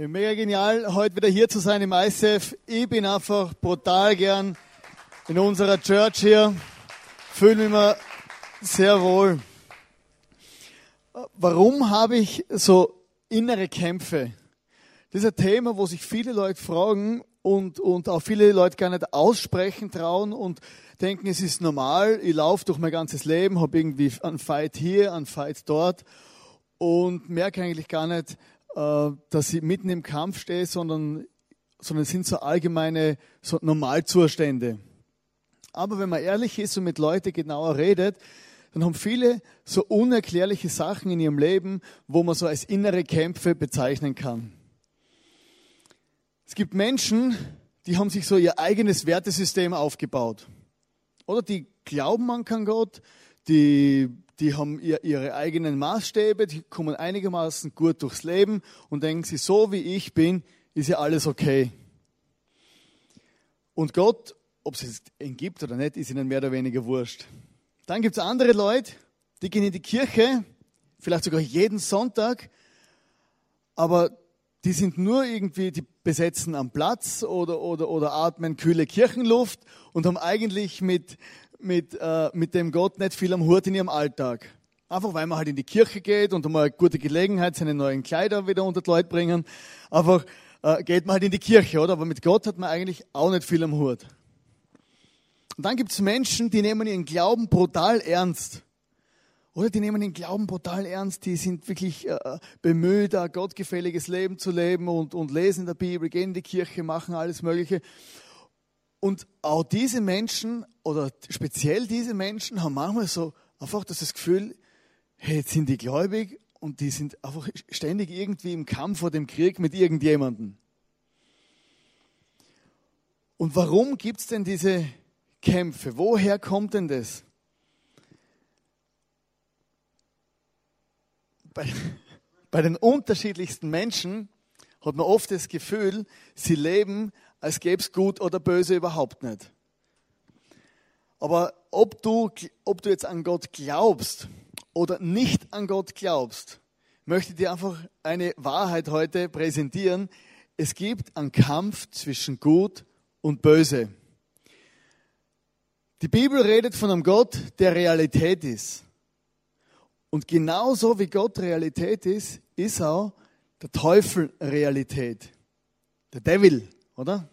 Mega genial, heute wieder hier zu sein im ICF. Ich bin einfach brutal gern in unserer Church hier. Fühle mich immer sehr wohl. Warum habe ich so innere Kämpfe? Das ist ein Thema, wo sich viele Leute fragen und, und auch viele Leute gar nicht aussprechen trauen und denken, es ist normal, ich laufe durch mein ganzes Leben, habe irgendwie einen Fight hier, einen Fight dort und merke eigentlich gar nicht, äh, dass ich mitten im Kampf stehe, sondern, sondern es sind so allgemeine so Normalzustände. Aber wenn man ehrlich ist und mit Leuten genauer redet, dann haben viele so unerklärliche Sachen in ihrem Leben, wo man so als innere Kämpfe bezeichnen kann. Es gibt Menschen, die haben sich so ihr eigenes Wertesystem aufgebaut. Oder die glauben an Gott, die die haben ihre eigenen Maßstäbe, die kommen einigermaßen gut durchs Leben und denken sie, so wie ich bin, ist ja alles okay. Und Gott, ob es ihn gibt oder nicht, ist ihnen mehr oder weniger wurscht. Dann gibt es andere Leute, die gehen in die Kirche, vielleicht sogar jeden Sonntag, aber die sind nur irgendwie, die besetzen am Platz oder, oder, oder atmen kühle Kirchenluft und haben eigentlich mit, mit, äh, mit dem Gott nicht viel am Hut in ihrem Alltag. Einfach weil man halt in die Kirche geht und mal eine gute Gelegenheit, seine neuen Kleider wieder unter die Leute bringen. Einfach äh, geht man halt in die Kirche, oder? Aber mit Gott hat man eigentlich auch nicht viel am Hut. Und dann gibt es Menschen, die nehmen ihren Glauben brutal ernst. Oder die nehmen den Glauben brutal ernst, die sind wirklich äh, bemüht, ein gottgefälliges Leben zu leben und, und lesen in der Bibel, gehen in die Kirche, machen alles Mögliche. Und auch diese Menschen oder speziell diese Menschen haben manchmal so einfach das Gefühl, hey, jetzt sind die gläubig und die sind einfach ständig irgendwie im Kampf vor dem Krieg mit irgendjemandem. Und warum gibt es denn diese Kämpfe? Woher kommt denn das? Bei, bei den unterschiedlichsten Menschen hat man oft das Gefühl, sie leben als gäbe es gut oder böse überhaupt nicht. Aber ob du, ob du jetzt an Gott glaubst oder nicht an Gott glaubst, möchte ich dir einfach eine Wahrheit heute präsentieren. Es gibt einen Kampf zwischen Gut und Böse. Die Bibel redet von einem Gott, der Realität ist. Und genauso wie Gott Realität ist, ist auch der Teufel Realität. Der Devil oder?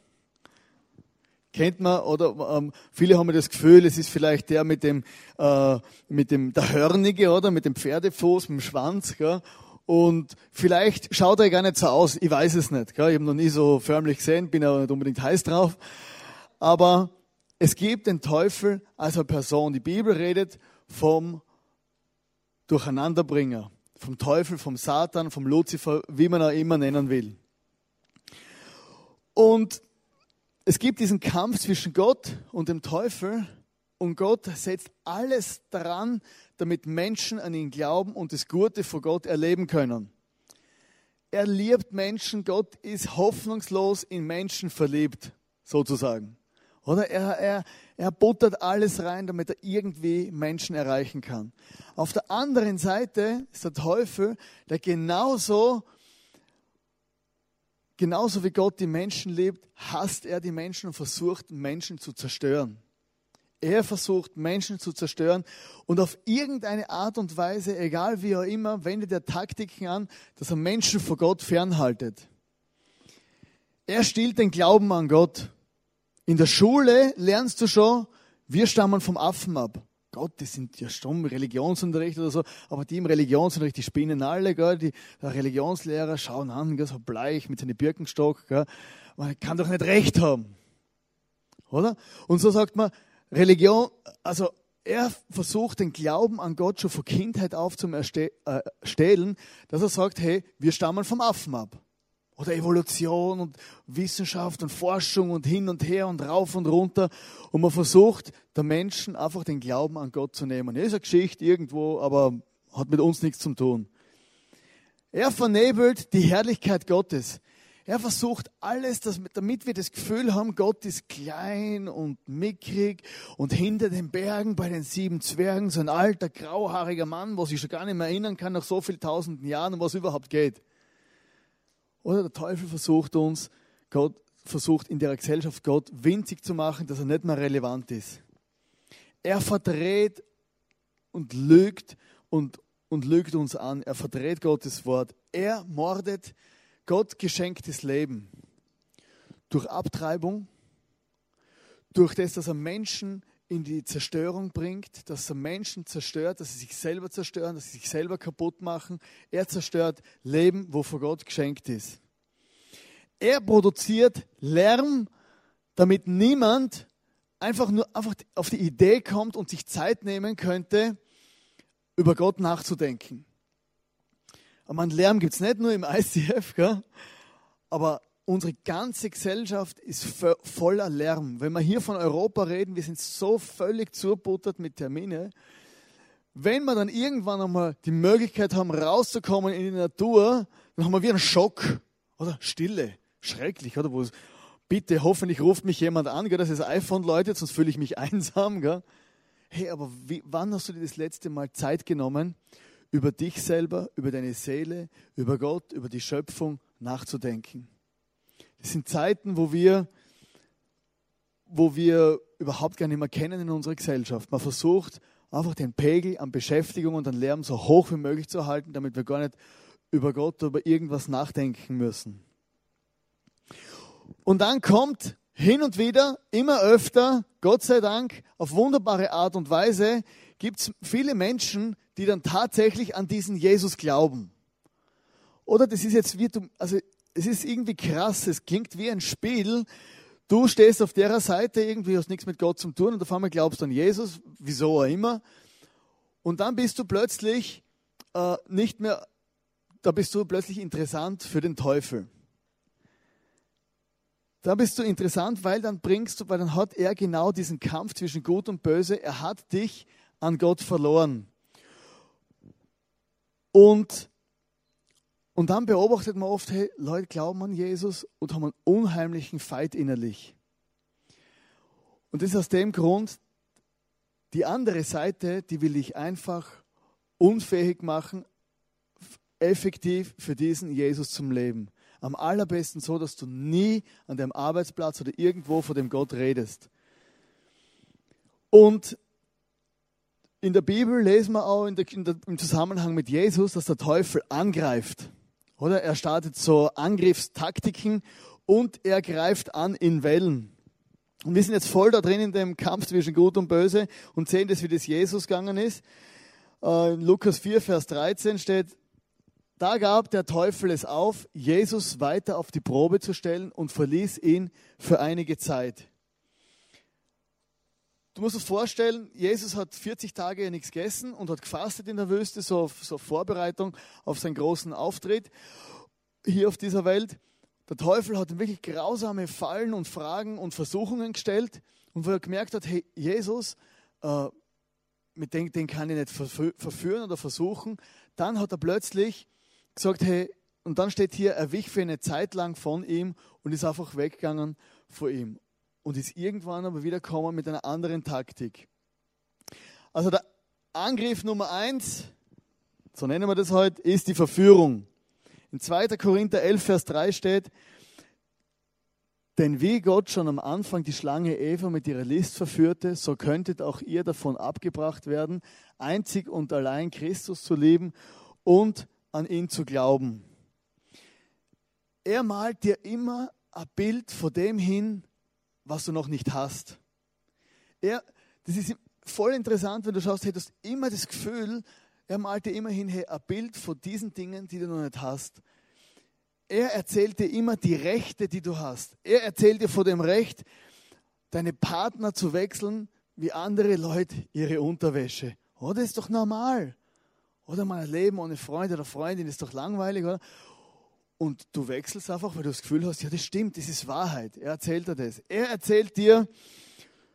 Kennt man, oder ähm, viele haben das Gefühl, es ist vielleicht der mit dem, äh, mit dem, der Hörnige, oder? Mit dem Pferdefuß, mit dem Schwanz, gell? Und vielleicht schaut er gar nicht so aus, ich weiß es nicht. Gell? Ich habe noch nie so förmlich gesehen, bin auch nicht unbedingt heiß drauf. Aber es gibt den Teufel als eine Person. Die Bibel redet vom Durcheinanderbringer, vom Teufel, vom Satan, vom Luzifer, wie man auch immer nennen will. Und es gibt diesen Kampf zwischen Gott und dem Teufel und Gott setzt alles daran, damit Menschen an ihn glauben und das Gute vor Gott erleben können. Er liebt Menschen, Gott ist hoffnungslos in Menschen verliebt, sozusagen. Oder er, er, er buttert alles rein, damit er irgendwie Menschen erreichen kann. Auf der anderen Seite ist der Teufel, der genauso Genauso wie Gott die Menschen liebt, hasst er die Menschen und versucht, Menschen zu zerstören. Er versucht, Menschen zu zerstören und auf irgendeine Art und Weise, egal wie auch immer, wendet er Taktiken an, dass er Menschen vor Gott fernhaltet. Er stiehlt den Glauben an Gott. In der Schule lernst du schon, wir stammen vom Affen ab. Gott, die sind ja stumm, Religionsunterricht oder so, aber die im Religionsunterricht, die spinnen alle, gell? Die, Religionslehrer schauen an, gell? so bleich mit seinem Birkenstock, gell? man kann doch nicht recht haben. Oder? Und so sagt man, Religion, also er versucht den Glauben an Gott schon von Kindheit auf zu erstellen, dass er sagt, hey, wir stammen vom Affen ab oder Evolution und Wissenschaft und Forschung und hin und her und rauf und runter. Und man versucht, der Menschen einfach den Glauben an Gott zu nehmen. Er ist eine Geschichte irgendwo, aber hat mit uns nichts zu tun. Er vernebelt die Herrlichkeit Gottes. Er versucht alles, damit wir das Gefühl haben, Gott ist klein und mickrig und hinter den Bergen bei den sieben Zwergen so ein alter, grauhaariger Mann, was ich schon gar nicht mehr erinnern kann nach so vielen tausenden Jahren, um was überhaupt geht. Oder der Teufel versucht uns, Gott versucht in der Gesellschaft Gott winzig zu machen, dass er nicht mehr relevant ist. Er verdreht und lügt und, und lügt uns an. Er verdreht Gottes Wort. Er mordet Gott geschenktes Leben durch Abtreibung, durch das, dass er Menschen in die Zerstörung bringt, dass er Menschen zerstört, dass sie sich selber zerstören, dass sie sich selber kaputt machen. Er zerstört Leben, wo Gott geschenkt ist. Er produziert Lärm, damit niemand einfach nur einfach auf die Idee kommt und sich Zeit nehmen könnte, über Gott nachzudenken. Aber Lärm gibt es nicht nur im ICF, gell? aber unsere ganze Gesellschaft ist voller Lärm. Wenn wir hier von Europa reden, wir sind so völlig zubuttert mit Termine. Wenn wir dann irgendwann einmal die Möglichkeit haben, rauszukommen in die Natur, dann haben wir wie einen Schock. Oder Stille. Schrecklich, oder? Bitte, hoffentlich ruft mich jemand an, dass das iPhone läutet, sonst fühle ich mich einsam. Gell? Hey, aber wie, wann hast du dir das letzte Mal Zeit genommen, über dich selber, über deine Seele, über Gott, über die Schöpfung nachzudenken? Das sind Zeiten, wo wir, wo wir überhaupt gar nicht mehr kennen in unserer Gesellschaft. Man versucht einfach den Pegel an Beschäftigung und an Lärm so hoch wie möglich zu halten, damit wir gar nicht über Gott oder über irgendwas nachdenken müssen. Und dann kommt hin und wieder, immer öfter, Gott sei Dank, auf wunderbare Art und Weise, gibt es viele Menschen, die dann tatsächlich an diesen Jesus glauben. Oder das ist jetzt du, also es ist irgendwie krass, es klingt wie ein Spiel. Du stehst auf der Seite, irgendwie hast nichts mit Gott zu tun und auf einmal glaubst du an Jesus, wieso auch immer. Und dann bist du plötzlich äh, nicht mehr, da bist du plötzlich interessant für den Teufel. Da bist du interessant, weil dann bringst du, weil dann hat er genau diesen Kampf zwischen Gut und Böse, er hat dich an Gott verloren. Und und dann beobachtet man oft, hey, Leute glauben an Jesus und haben einen unheimlichen Fight innerlich. Und das ist aus dem Grund, die andere Seite, die will ich einfach unfähig machen, effektiv für diesen Jesus zum Leben. Am allerbesten so, dass du nie an deinem Arbeitsplatz oder irgendwo vor dem Gott redest. Und in der Bibel lesen wir auch in der, in der, im Zusammenhang mit Jesus, dass der Teufel angreift. Oder er startet so Angriffstaktiken und er greift an in Wellen. Und wir sind jetzt voll da drin in dem Kampf zwischen Gut und Böse und sehen das, wie das Jesus gegangen ist. Äh, in Lukas 4, Vers 13 steht, da gab der Teufel es auf, Jesus weiter auf die Probe zu stellen und verließ ihn für einige Zeit. Du musst es vorstellen, Jesus hat 40 Tage nichts gegessen und hat gefastet in der Wüste, so so Vorbereitung auf seinen großen Auftritt hier auf dieser Welt. Der Teufel hat ihm wirklich grausame Fallen und Fragen und Versuchungen gestellt und wo er gemerkt hat, hey, Jesus, äh, mit dem, den kann ich nicht verführen oder versuchen, dann hat er plötzlich gesagt, hey, und dann steht hier, er wich für eine Zeit lang von ihm und ist einfach weggegangen vor ihm und ist irgendwann aber wieder gekommen mit einer anderen Taktik. Also der Angriff Nummer eins, so nennen wir das heute, ist die Verführung. In 2. Korinther 11, Vers 3 steht, denn wie Gott schon am Anfang die Schlange Eva mit ihrer List verführte, so könntet auch ihr davon abgebracht werden, einzig und allein Christus zu lieben und an ihn zu glauben. Er malt dir immer ein Bild vor dem hin, was du noch nicht hast. Er, das ist voll interessant, wenn du schaust, hey, du hast immer das Gefühl, er malt dir immerhin hey, ein Bild von diesen Dingen, die du noch nicht hast. Er erzählt dir immer die Rechte, die du hast. Er erzählt dir von dem Recht, deine Partner zu wechseln, wie andere Leute ihre Unterwäsche. Oh, ist doch normal. Oder mein Leben ohne Freund oder Freundin ist doch langweilig, oder? Und du wechselst einfach, weil du das Gefühl hast, ja, das stimmt, das ist Wahrheit. Er erzählt dir das. Er erzählt dir,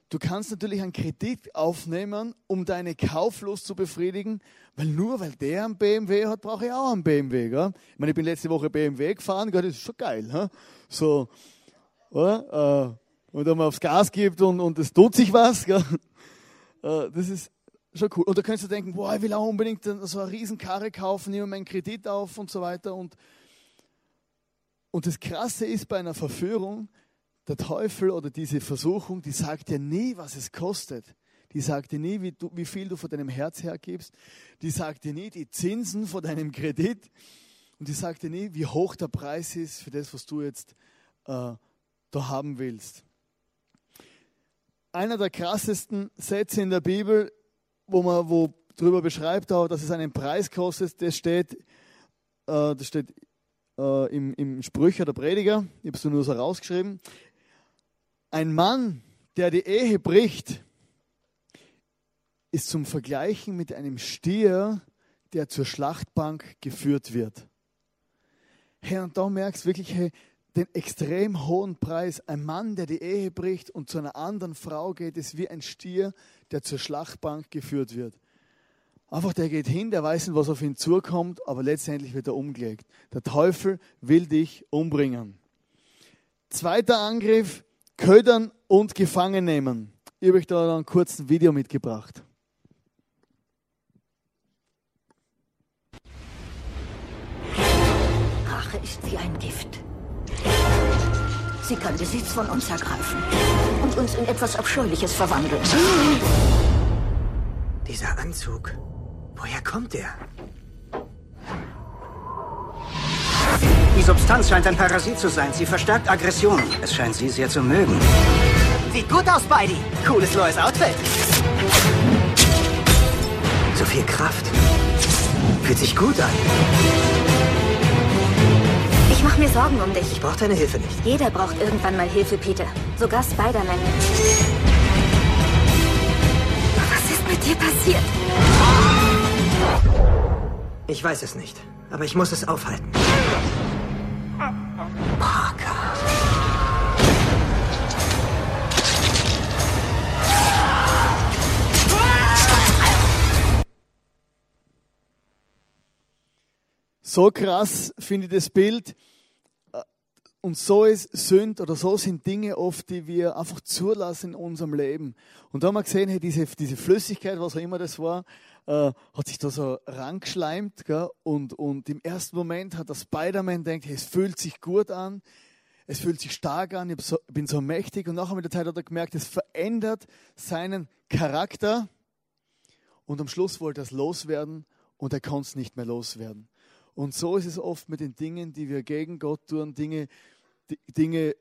du kannst natürlich einen Kredit aufnehmen, um deine Kauflust zu befriedigen, weil nur weil der einen BMW hat, brauche ich auch einen BMW. Gell? Ich meine, ich bin letzte Woche BMW gefahren, gell? das ist schon geil. He? So, oder? Äh, und wenn man aufs Gas gibt und, und es tut sich was, gell? Äh, das ist schon cool. Und da könntest du denken, boah, ich will auch unbedingt so eine Riesenkarre kaufen, nehme meinen Kredit auf und so weiter und Und das Krasse ist bei einer Verführung, der Teufel oder diese Versuchung, die sagt dir nie, was es kostet. Die sagt dir nie, wie, du, wie viel du von deinem Herz hergibst. Die sagt dir nie die Zinsen von deinem Kredit. Und die sagt dir nie, wie hoch der Preis ist für das, was du jetzt äh, da haben willst. Einer der krassesten Sätze in der Bibel, wo man wo darüber beschreibt, auch, dass es einen Preis kostet, das steht, äh, das steht äh, im, im Sprüche der Prediger. Ich habe es nur so rausgeschrieben. Ein Mann, der die Ehe bricht, ist zum Vergleichen mit einem Stier, der zur Schlachtbank geführt wird. Hey, und da merkst du wirklich, hey, den extrem hohen Preis. Ein Mann, der die Ehe bricht und zu einer anderen Frau geht, ist wie ein Stier, der zur Schlachtbank geführt wird. Einfach, der geht hin, der weiß nicht, was auf ihn zukommt, aber letztendlich wird er umgelegt. Der Teufel will dich umbringen. Zweiter Angriff, ködern und gefangen nehmen. Ich habe euch da ein kurzes Video mitgebracht. Rache ist wie ein Gift. Sie kann Besitz von uns ergreifen und uns in etwas Abscheuliches verwandeln. Dieser Anzug, woher kommt der? Die Substanz scheint ein Parasit zu sein. Sie verstärkt Aggression. Es scheint Sie sehr zu mögen. Sieht gut aus, Spidey. Cooles neues Outfit. So viel Kraft. Fühlt sich gut an. Ich mache mir Sorgen um dich. Ich brauche deine Hilfe nicht. Jeder braucht irgendwann mal Hilfe, Peter. Sogar Spider-Man. Was ist mit dir passiert? Ich weiß es nicht, aber ich muss es aufhalten. Parker. So krass finde ich das Bild. Und so ist Sünd oder so sind Dinge oft, die wir einfach zulassen in unserem Leben. Und da haben wir gesehen, hey, diese, diese Flüssigkeit, was auch immer das war, äh, hat sich da so rangeschleimt. Gell? Und, und im ersten Moment hat der Spider-Man denkt, hey, es fühlt sich gut an, es fühlt sich stark an, ich bin so mächtig. Und nachher mit der Zeit hat er gemerkt, es verändert seinen Charakter. Und am Schluss wollte er es loswerden und er konnte es nicht mehr loswerden. Und so ist es oft mit den Dingen, die wir gegen Gott tun, Dinge, Dinge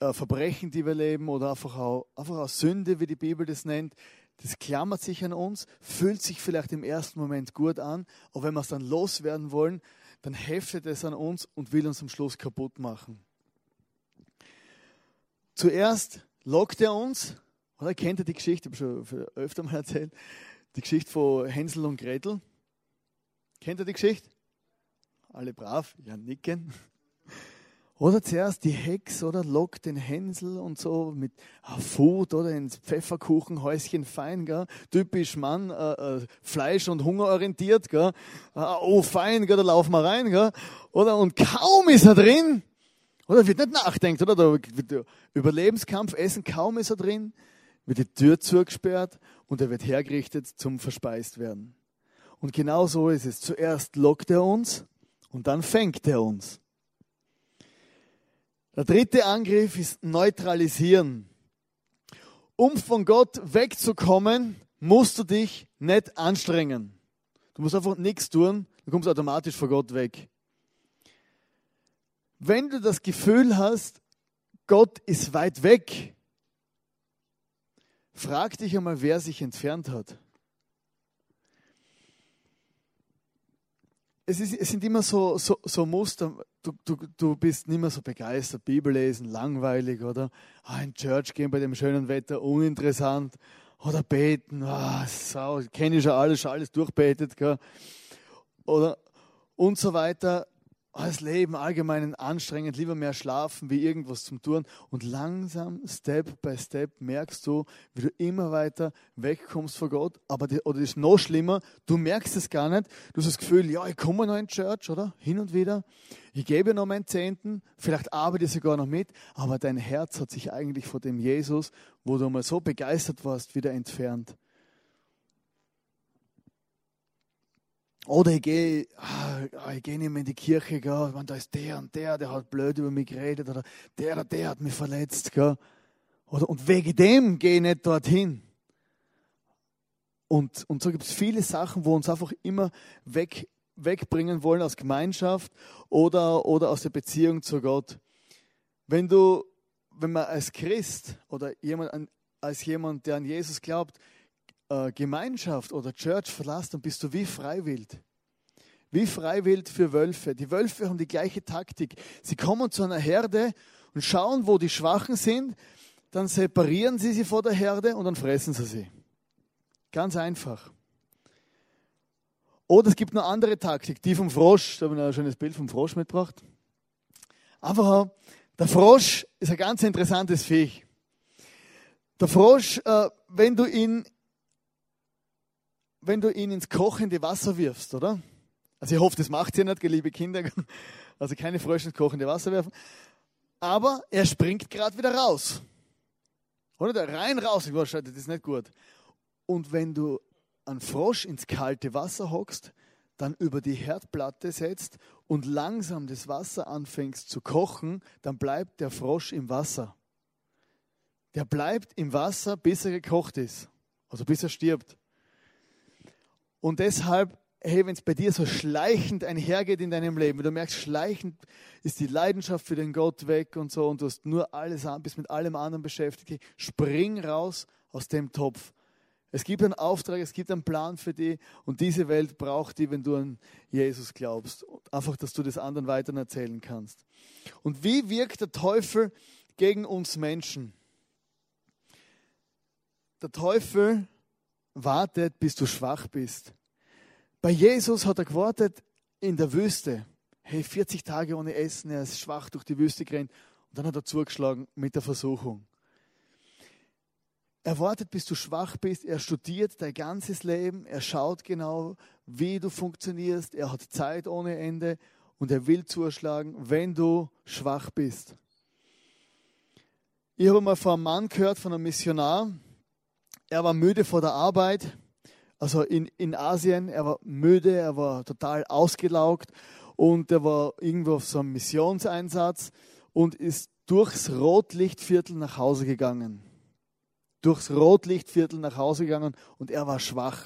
äh, Verbrechen, die wir leben oder einfach auch, einfach auch Sünde, wie die Bibel das nennt. Das klammert sich an uns, fühlt sich vielleicht im ersten Moment gut an, aber wenn wir es dann loswerden wollen, dann heftet es an uns und will uns am Schluss kaputt machen. Zuerst lockt er uns, oder kennt ihr die Geschichte, ich habe schon öfter mal erzählt, die Geschichte von Hänsel und Gretel. Kennt ihr die Geschichte? alle brav, ja nicken. Oder zuerst die Hex oder lockt den Hänsel und so mit ah, Food oder ins Pfefferkuchenhäuschen fein, gell? typisch Mann, äh, äh, Fleisch- und Hunger orientiert, gell? Ah, oh fein, gell? da laufen wir rein, gell? oder und kaum ist er drin, oder wird nicht nachdenkt, oder Überlebenskampf, Essen, kaum ist er drin, wird die Tür zugesperrt und er wird hergerichtet zum verspeist werden. Und genau so ist es. Zuerst lockt er uns und dann fängt er uns. Der dritte Angriff ist neutralisieren. Um von Gott wegzukommen, musst du dich nicht anstrengen. Du musst einfach nichts tun, du kommst automatisch von Gott weg. Wenn du das Gefühl hast, Gott ist weit weg, frag dich einmal, wer sich entfernt hat. Es, ist, es sind immer so, so, so Muster, du, du, du bist nicht mehr so begeistert, Bibel lesen, langweilig, oder? Ah, in Church gehen bei dem schönen Wetter, uninteressant. Oder beten, ah, sau, kenne ich schon alles, schon alles durchbetet, gell? Oder, und so weiter das Leben allgemein anstrengend, lieber mehr schlafen, wie irgendwas zum Tun. Und langsam, Step by Step, merkst du, wie du immer weiter wegkommst von Gott. Aber die, oder das ist noch schlimmer, du merkst es gar nicht. Du hast das Gefühl, ja, ich komme noch in die Church, oder? Hin und wieder. Ich gebe noch meinen Zehnten, vielleicht arbeite ich sogar noch mit, aber dein Herz hat sich eigentlich vor dem Jesus, wo du mal so begeistert warst, wieder entfernt. Oder ich gehe, ah, ich gehe nicht mehr in die Kirche, gell? Ich meine, da ist der und der, der hat blöd über mich geredet, oder der oder der hat mich verletzt. Gell? Oder, und wegen dem gehe ich nicht dorthin. Und, und so gibt es viele Sachen, wo uns einfach immer weg, wegbringen wollen aus Gemeinschaft oder, oder aus der Beziehung zu Gott. Wenn du, wenn man als Christ oder jemand, als jemand, der an Jesus glaubt, äh, Gemeinschaft oder Church verlässt, dann bist du wie freiwillig. Wie freiwillig für Wölfe. Die Wölfe haben die gleiche Taktik. Sie kommen zu einer Herde und schauen, wo die Schwachen sind, dann separieren sie sie vor der Herde und dann fressen sie sie. Ganz einfach. Oder es gibt eine andere Taktik, die vom Frosch. Da habe ich ein schönes Bild vom Frosch mitgebracht. Einfach, der Frosch ist ein ganz interessantes Viech. Der Frosch, äh, wenn du ihn, wenn du ihn ins kochende Wasser wirfst, oder? Also ich hoffe, das macht ihr nicht, liebe Kinder. Also keine Frösche ins kochende Wasser werfen. Aber er springt gerade wieder raus. Oder? Der rein raus. Ich weiß, das ist nicht gut. Und wenn du einen Frosch ins kalte Wasser hockst, dann über die Herdplatte setzt und langsam das Wasser anfängst zu kochen, dann bleibt der Frosch im Wasser. Der bleibt im Wasser, bis er gekocht ist. Also bis er stirbt. Und deshalb, hey, wenn es bei dir so schleichend einhergeht in deinem Leben, du merkst, schleichend ist die Leidenschaft für den Gott weg und so und du hast nur alles an, bist mit allem anderen beschäftigt, spring raus aus dem Topf es gibt einen Auftrag, es gibt einen Plan für dich und diese Welt braucht die, wenn du an Jesus glaubst. Einfach, dass du das anderen weiter erzählen kannst. Und wie wirkt der Teufel gegen uns Menschen? Der Teufel wartet, bis du schwach bist. Bei Jesus hat er gewartet in der Wüste. Hey, 40 Tage ohne Essen, er ist schwach durch die Wüste gerannt. Und dann hat er zugeschlagen mit der Versuchung. Er wartet, bis du schwach bist. Er studiert dein ganzes Leben. Er schaut genau, wie du funktionierst. Er hat Zeit ohne Ende und er will zuschlagen, wenn du schwach bist. Ich habe mal von einem Mann gehört, von einem Missionar. Er war müde vor der Arbeit, also in, in Asien. Er war müde, er war total ausgelaugt und er war irgendwo auf so einem Missionseinsatz und ist durchs Rotlichtviertel nach Hause gegangen durchs Rotlichtviertel nach Hause gegangen und er war schwach.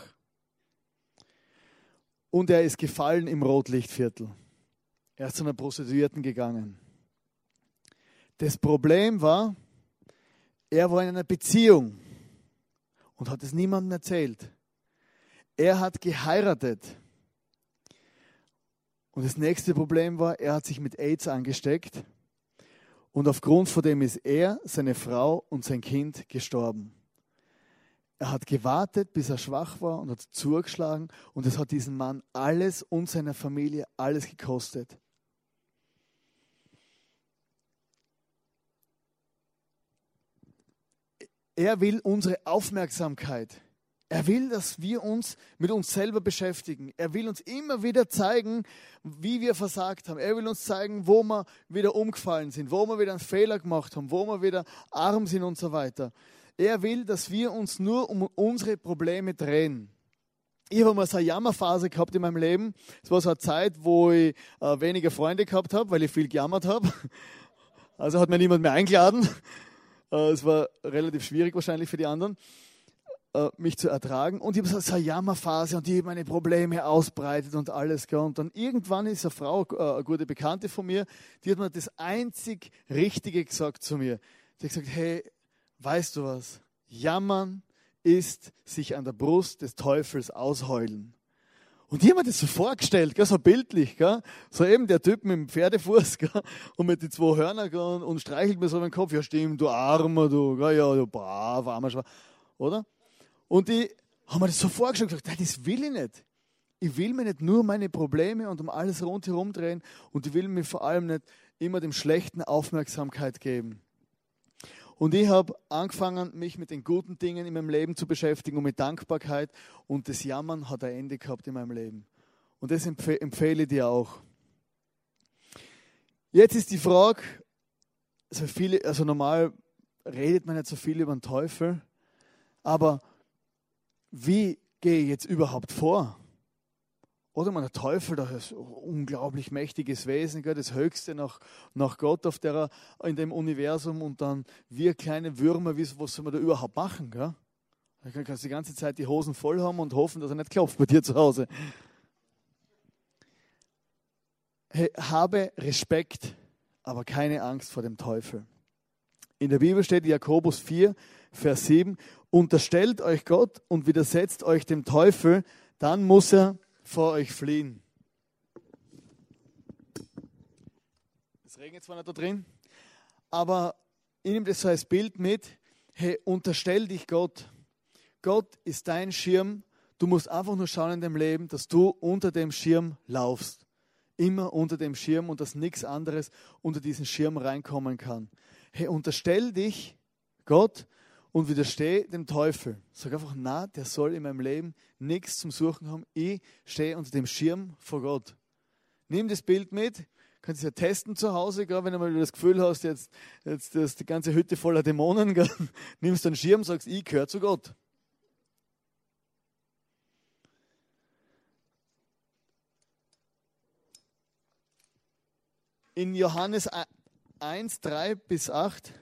Und er ist gefallen im Rotlichtviertel. Er ist zu einer Prostituierten gegangen. Das Problem war, er war in einer Beziehung und hat es niemandem erzählt. Er hat geheiratet. Und das nächste Problem war, er hat sich mit AIDS angesteckt und aufgrund von dem ist er, seine Frau und sein Kind gestorben. Er hat gewartet, bis er schwach war und hat zugeschlagen und es hat diesen Mann alles und seiner Familie alles gekostet. Er will unsere Aufmerksamkeit. Er will, dass wir uns mit uns selber beschäftigen. Er will uns immer wieder zeigen, wie wir versagt haben. Er will uns zeigen, wo wir wieder umgefallen sind, wo wir wieder einen Fehler gemacht haben, wo wir wieder arm sind und so weiter. Er will, dass wir uns nur um unsere Probleme drehen. Ich habe mal so eine Jammerphase gehabt in meinem Leben. Es war so eine Zeit, wo ich äh, weniger Freunde gehabt habe, weil ich viel gejammert habe. Also hat mir niemand mehr eingeladen. Äh, es war relativ schwierig wahrscheinlich für die anderen äh, mich zu ertragen. Und ich habe so eine Jammerphase und die meine Probleme ausbreitet und alles. Und dann irgendwann ist eine Frau, äh, eine gute Bekannte von mir, die hat mir das einzig Richtige gesagt zu mir. Die hat gesagt, hey, weißt du was? Jammern ist sich an der Brust des Teufels ausheulen. Und ich habe mir das so vorgestellt, gell, so bildlich, gell? so eben der Typ mit dem Pferdefuß gell? und mit den zwei Hörnern gell? und streichelt mir so den Kopf, ja stimmt, du Armer, du, gell? ja, du brav, armer Schwein, oder? Und ich habe mir das so vorgestellt und gesagt, das will ich nicht. Ich will mir nicht nur meine Probleme und um alles rundherum drehen und ich will mir vor allem nicht immer dem Schlechten Aufmerksamkeit geben. Und ich habe angefangen, mich mit den guten Dingen in meinem Leben zu beschäftigen und mit Dankbarkeit. Und das Jammern hat ein Ende gehabt in meinem Leben. Und das empfehle ich dir auch. Jetzt ist die Frage, also, viele, also normal redet man nicht so viel über den Teufel, aber wie gehe ich jetzt überhaupt vor? Oder man, der Teufel, das ist ein unglaublich mächtiges Wesen, das Höchste nach, nach Gott auf der, in dem Universum und dann wir kleine Würmer, was soll man da überhaupt machen? Gell? Da kannst du die ganze Zeit die Hosen voll haben und hoffen, dass er nicht klopft bei dir zu Hause. Hey, habe Respekt, aber keine Angst vor dem Teufel. In der Bibel steht Jakobus 4, Vers 7, unterstellt euch Gott und widersetzt euch dem Teufel, dann muss er vor euch fliehen. Es regnet zwar nicht da drin, aber ich nehme das so als Bild mit. Hey, unterstell dich Gott. Gott ist dein Schirm. Du musst einfach nur schauen in deinem Leben, dass du unter dem Schirm laufst. Immer unter dem Schirm und dass nichts anderes unter diesen Schirm reinkommen kann. Hey, unterstell dich Gott und widerstehe dem Teufel. Sag einfach, na, der soll in meinem Leben nichts zum Suchen haben. Ich stehe unter dem Schirm vor Gott. Nimm das Bild mit, kannst es ja testen zu Hause, gell, wenn du mal das Gefühl hast, jetzt, jetzt ist die ganze Hütte voller Dämonen, gell, nimmst du einen Schirm, sagst, ich gehöre zu Gott. In Johannes 1, 3 bis 8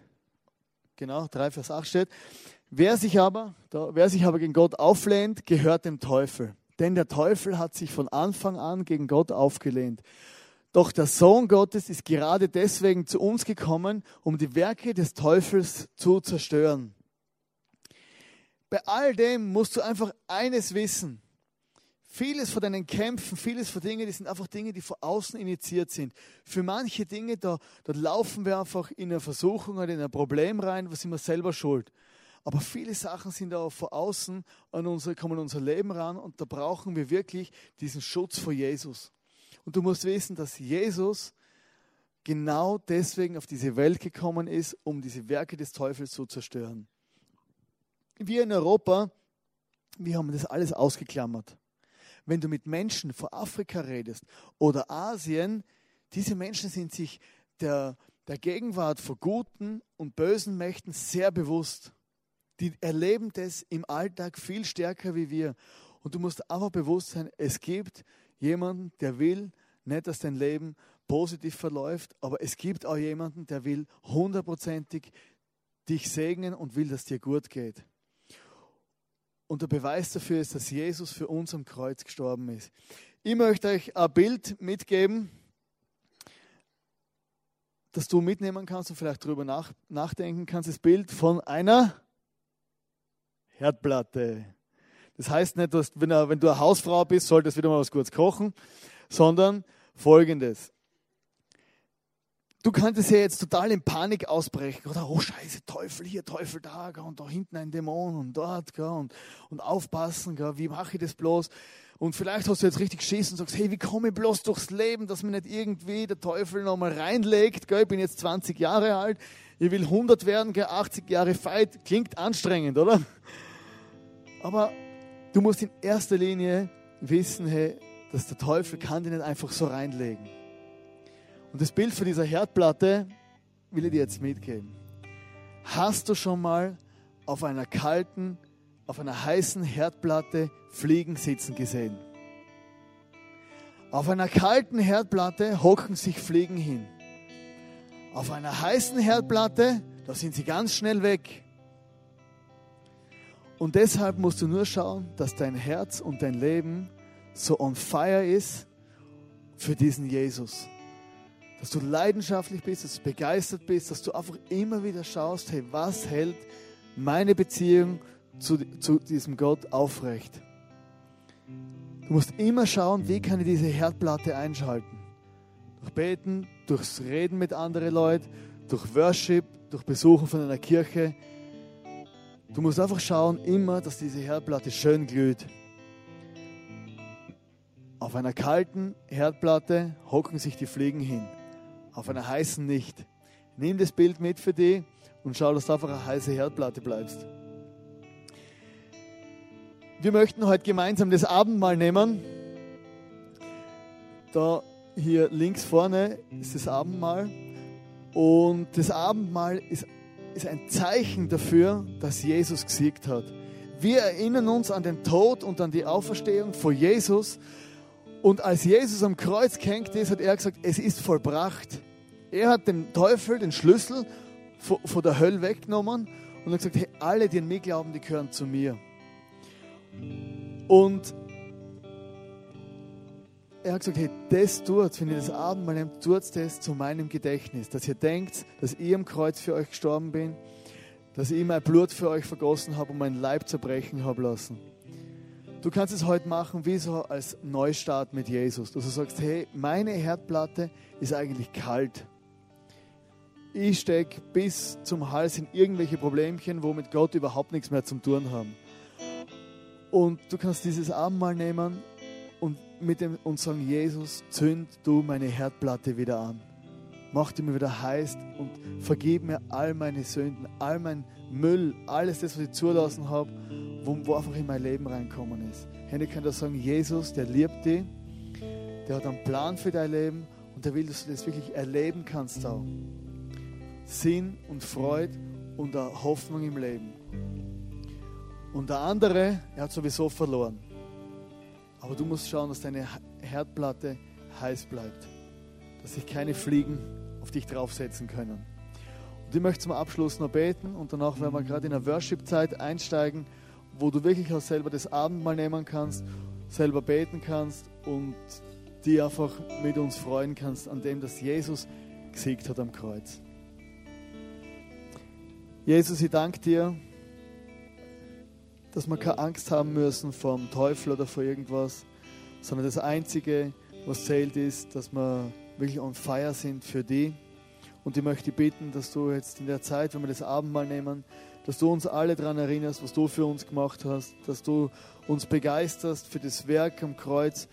Genau, 3 Vers 8 steht. Wer sich aber, wer sich aber gegen Gott auflehnt, gehört dem Teufel. Denn der Teufel hat sich von Anfang an gegen Gott aufgelehnt. Doch der Sohn Gottes ist gerade deswegen zu uns gekommen, um die Werke des Teufels zu zerstören. Bei all dem musst du einfach eines wissen. Vieles von deinen Kämpfen, vieles von Dingen, die sind einfach Dinge, die von außen initiiert sind. Für manche Dinge, da, da laufen wir einfach in eine Versuchung oder in ein Problem rein, was sind wir selber schuld. Aber viele Sachen sind auch von außen an unsere, kommen unser Leben ran und da brauchen wir wirklich diesen Schutz vor Jesus. Und du musst wissen, dass Jesus genau deswegen auf diese Welt gekommen ist, um diese Werke des Teufels zu zerstören. Wir in Europa, wir haben das alles ausgeklammert wenn du mit Menschen vor Afrika redest oder Asien, diese Menschen sind sich der, der Gegenwart vor guten und bösen Mächten sehr bewusst. Die erleben das im Alltag viel stärker wie wir. Und du musst einfach bewusst sein, es gibt jemanden, der will nicht, dass dein Leben positiv verläuft, aber es gibt auch jemanden, der will hundertprozentig dich segnen und will, dass dir gut geht. Und der Beweis dafür ist, dass Jesus für uns am Kreuz gestorben ist. Ich möchte euch ein Bild mitgeben, das du mitnehmen kannst und vielleicht darüber nach, nachdenken kannst. Das Bild von einer Herdplatte. Das heißt nicht, dass wenn, wenn du eine Hausfrau bist, solltest du wieder mal was kurz kochen, sondern folgendes du könntest ja jetzt total in Panik ausbrechen. Oder, oh Scheiße, Teufel hier, Teufel da, und da hinten ein Dämon und dort, und, und aufpassen, wie mache ich das bloß? Und vielleicht hast du jetzt richtig Schiss und sagst, hey, wie komme ich bloß durchs Leben, dass mir nicht irgendwie der Teufel nochmal reinlegt, ich bin jetzt 20 Jahre alt, ich will 100 werden, 80 Jahre Fight, klingt anstrengend, oder? Aber du musst in erster Linie wissen, hey, dass der Teufel kann dich nicht einfach so reinlegen. Und das Bild von dieser Herdplatte will ich dir jetzt mitgeben. Hast du schon mal auf einer kalten, auf einer heißen Herdplatte Fliegen sitzen gesehen? Auf einer kalten Herdplatte hocken sich Fliegen hin. Auf einer heißen Herdplatte, da sind sie ganz schnell weg. Und deshalb musst du nur schauen, dass dein Herz und dein Leben so on fire ist für diesen Jesus dass du leidenschaftlich bist, dass du begeistert bist, dass du einfach immer wieder schaust, hey, was hält meine Beziehung zu, zu diesem Gott aufrecht? Du musst immer schauen, wie kann ich diese Herdplatte einschalten. Durch Beten, durchs Reden mit anderen Leuten, durch Worship, durch Besuchen von einer Kirche. Du musst einfach schauen, immer, dass diese Herdplatte schön glüht. Auf einer kalten Herdplatte hocken sich die Fliegen hin auf einer heißen nicht. Nimm das Bild mit für dich und schau, dass du einfach eine heiße Herdplatte bleibst. Wir möchten heute gemeinsam das Abendmahl nehmen. Da hier links vorne ist das Abendmahl. Und das Abendmahl ist, ist ein Zeichen dafür, dass Jesus gesiegt hat. Wir erinnern uns an den Tod und an die Auferstehung vor Jesus Und als Jesus am Kreuz gehängt ist, hat er gesagt, es ist vollbracht. Er hat dem Teufel den Schlüssel von der Hölle weggenommen und hat gesagt, hey, alle, die an mich glauben, die gehören zu mir. Und er hat gesagt, hey, das tut, wenn ihr das Abendmahl nehmt, tut das zu meinem Gedächtnis, dass ihr denkt, dass ich am Kreuz für euch gestorben bin, dass ich mein Blut für euch vergossen habe und meinen Leib zerbrechen habe lassen. Du kannst es heute machen wie so als Neustart mit Jesus, dass du sagst, hey, meine Herdplatte ist eigentlich kalt. Ich stecke bis zum Hals in irgendwelche Problemchen, wo mit Gott überhaupt nichts mehr zum tun haben. Und du kannst dieses Abendmahl nehmen und mit dem und sagen, Jesus, zünd du meine Herdplatte wieder an. Mach die mir wieder heiß und vergib mir all meine Sünden, all mein Müll, alles das, was ich zulassen habe, wo, einfach in mein Leben reinkommen ist. Ich kann da sagen, Jesus, der liebt dich, der hat einen Plan für dein Leben und der will, dass du das wirklich erleben kannst auch. Sinn und Freude und Hoffnung im Leben. Und der andere, er hat sowieso verloren. Aber du musst schauen, dass deine Herdplatte heiß bleibt. Dass sich keine Fliegen auf dich draufsetzen können. Und ich möchte zum Abschluss noch beten und danach werden wir gerade in eine Worship-Zeit einsteigen, wo du wirklich auch selber das Abendmahl nehmen kannst, selber beten kannst und die einfach mit uns freuen kannst an dem, dass Jesus gesiegt hat am Kreuz. Jesus, ich danke dir dass wir keine Angst haben müssen vom Teufel oder vor irgendwas, sondern das Einzige, was zählt, ist, dass wir wirklich on fire sind für die. Und ich möchte bitten, dass du jetzt in der Zeit, wenn wir das Abendmahl nehmen, dass du uns alle daran erinnerst, was du für uns gemacht hast, dass du uns begeisterst für das Werk am Kreuz,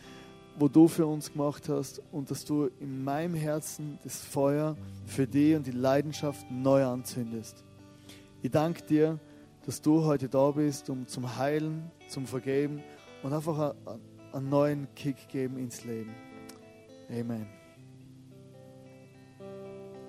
wo du für uns gemacht hast und dass du in meinem Herzen das Feuer für die und die Leidenschaft neu anzündest. Ich danke dir, dass du heute da bist, um zum Heilen, zum Vergeben und einfach einen neuen Kick geben ins Leben. Amen.